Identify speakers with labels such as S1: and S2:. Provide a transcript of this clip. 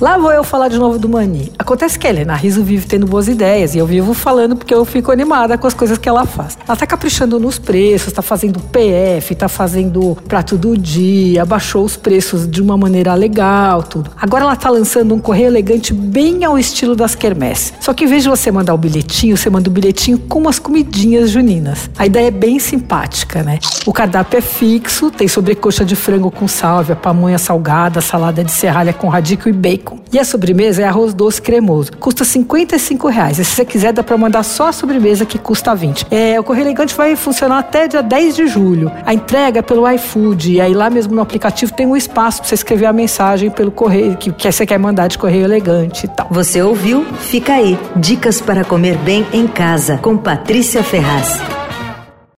S1: Lá vou eu falar de novo do Mani. Acontece que a Helena Riso vive tendo boas ideias e eu vivo falando porque eu fico animada com as coisas que ela faz. Ela tá caprichando nos preços, tá fazendo PF, tá fazendo prato do dia, baixou os preços de uma maneira legal, tudo. Agora ela tá lançando um correio elegante bem ao estilo das quermesses. Só que em vez de você mandar o bilhetinho, você manda o bilhetinho com umas comidinhas juninas. A ideia é bem simpática, né? O cardápio é fixo, tem sobrecoxa de frango com sálvia, pamonha salgada, salada de serralha com radico e bacon. E a sobremesa é arroz doce cremoso. Custa 55 reais. E se você quiser, dá para mandar só a sobremesa que custa 20. É, o Correio Elegante vai funcionar até dia 10 de julho. A entrega é pelo iFood. E aí lá mesmo no aplicativo tem um espaço para você escrever a mensagem pelo correio que, que você quer mandar de Correio Elegante e tal.
S2: Você ouviu? Fica aí. Dicas para comer bem em casa com Patrícia Ferraz.